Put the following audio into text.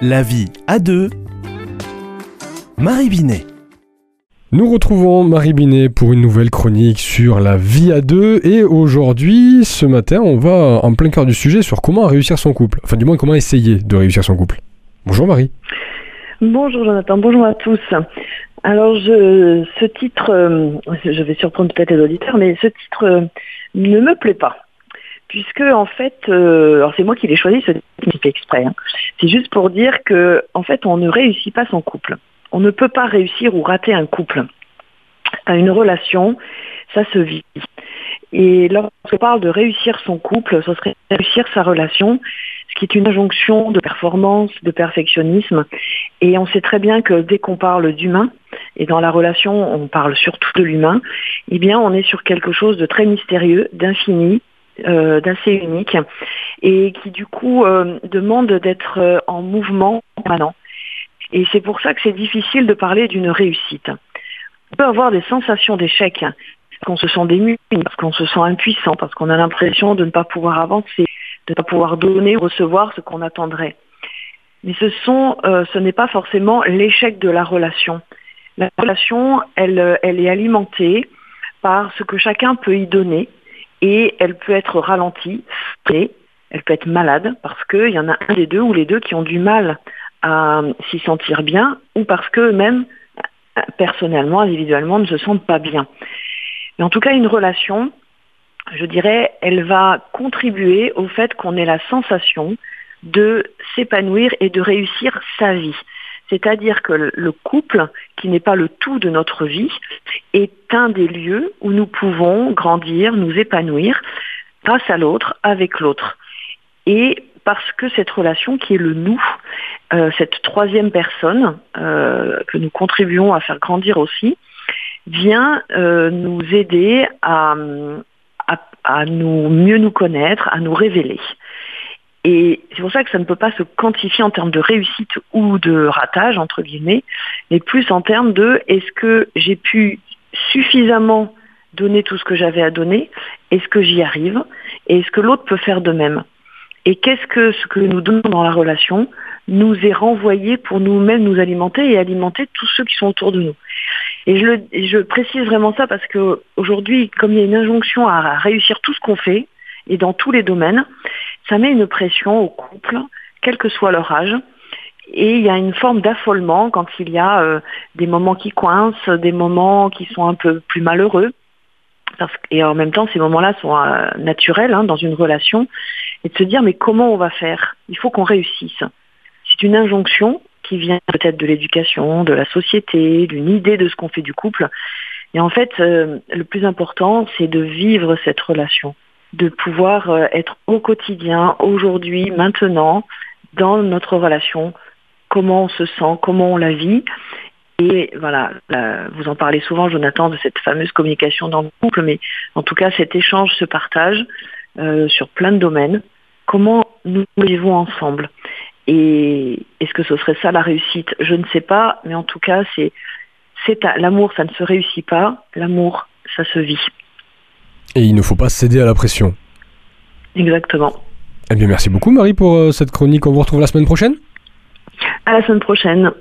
La vie à deux. Marie Binet. Nous retrouvons Marie Binet pour une nouvelle chronique sur la vie à deux et aujourd'hui, ce matin, on va en plein cœur du sujet sur comment réussir son couple. Enfin, du moins, comment essayer de réussir son couple. Bonjour Marie. Bonjour Jonathan, bonjour à tous. Alors, je, ce titre, euh, je vais surprendre peut-être les auditeurs, mais ce titre euh, ne me plaît pas. Puisque, en fait, euh, alors c'est moi qui l'ai choisi, ce fait exprès. Hein. C'est juste pour dire que, en fait, on ne réussit pas son couple. On ne peut pas réussir ou rater un couple. Une relation, ça se vit. Et lorsqu'on parle de réussir son couple, ce serait réussir sa relation, ce qui est une injonction de performance, de perfectionnisme. Et on sait très bien que dès qu'on parle d'humain, et dans la relation on parle surtout de l'humain, eh bien on est sur quelque chose de très mystérieux, d'infini, euh, d'assez unique, et qui du coup euh, demande d'être euh, en mouvement permanent. Et c'est pour ça que c'est difficile de parler d'une réussite. On peut avoir des sensations d'échec, parce qu'on se sent démuni, parce qu'on se sent impuissant, parce qu'on a l'impression de ne pas pouvoir avancer, de ne pas pouvoir donner ou recevoir ce qu'on attendrait. Mais ce sont, ce n'est pas forcément l'échec de la relation. La relation, elle, elle est alimentée par ce que chacun peut y donner et elle peut être ralentie, elle peut être malade parce qu'il y en a un des deux ou les deux qui ont du mal à s'y sentir bien ou parce qu'eux-mêmes, personnellement, individuellement, ne se sentent pas bien. Mais en tout cas, une relation, je dirais, elle va contribuer au fait qu'on ait la sensation de s'épanouir et de réussir sa vie. C'est-à-dire que le couple, qui n'est pas le tout de notre vie, est un des lieux où nous pouvons grandir, nous épanouir grâce à l'autre, avec l'autre. Et parce que cette relation qui est le nous, euh, cette troisième personne euh, que nous contribuons à faire grandir aussi, vient euh, nous aider à, à, nous mieux nous connaître, à nous révéler. Et c'est pour ça que ça ne peut pas se quantifier en termes de réussite ou de ratage, entre guillemets, mais plus en termes de est-ce que j'ai pu suffisamment donner tout ce que j'avais à donner, est-ce que j'y arrive, et est-ce que l'autre peut faire de même? Et qu'est-ce que ce que nous donnons dans la relation nous est renvoyé pour nous-mêmes nous alimenter et alimenter tous ceux qui sont autour de nous? Et je, je précise vraiment ça parce qu'aujourd'hui, comme il y a une injonction à réussir tout ce qu'on fait, et dans tous les domaines, ça met une pression au couple, quel que soit leur âge. Et il y a une forme d'affolement quand il y a euh, des moments qui coincent, des moments qui sont un peu plus malheureux. Et en même temps, ces moments-là sont euh, naturels hein, dans une relation. Et de se dire, mais comment on va faire? Il faut qu'on réussisse. C'est une injonction qui vient peut-être de l'éducation, de la société, d'une idée de ce qu'on fait du couple. Et en fait, euh, le plus important, c'est de vivre cette relation de pouvoir euh, être au quotidien, aujourd'hui, maintenant, dans notre relation, comment on se sent, comment on la vit. Et voilà, vous en parlez souvent, Jonathan, de cette fameuse communication dans le couple, mais en tout cas, cet échange, ce partage euh, sur plein de domaines, comment nous vivons ensemble? Et est-ce que ce serait ça la réussite? Je ne sais pas, mais en tout cas, c'est l'amour, ça ne se réussit pas. L'amour, ça se vit. Et il ne faut pas céder à la pression. Exactement. Eh bien, merci beaucoup Marie pour euh, cette chronique. On vous retrouve la semaine prochaine? À la semaine prochaine.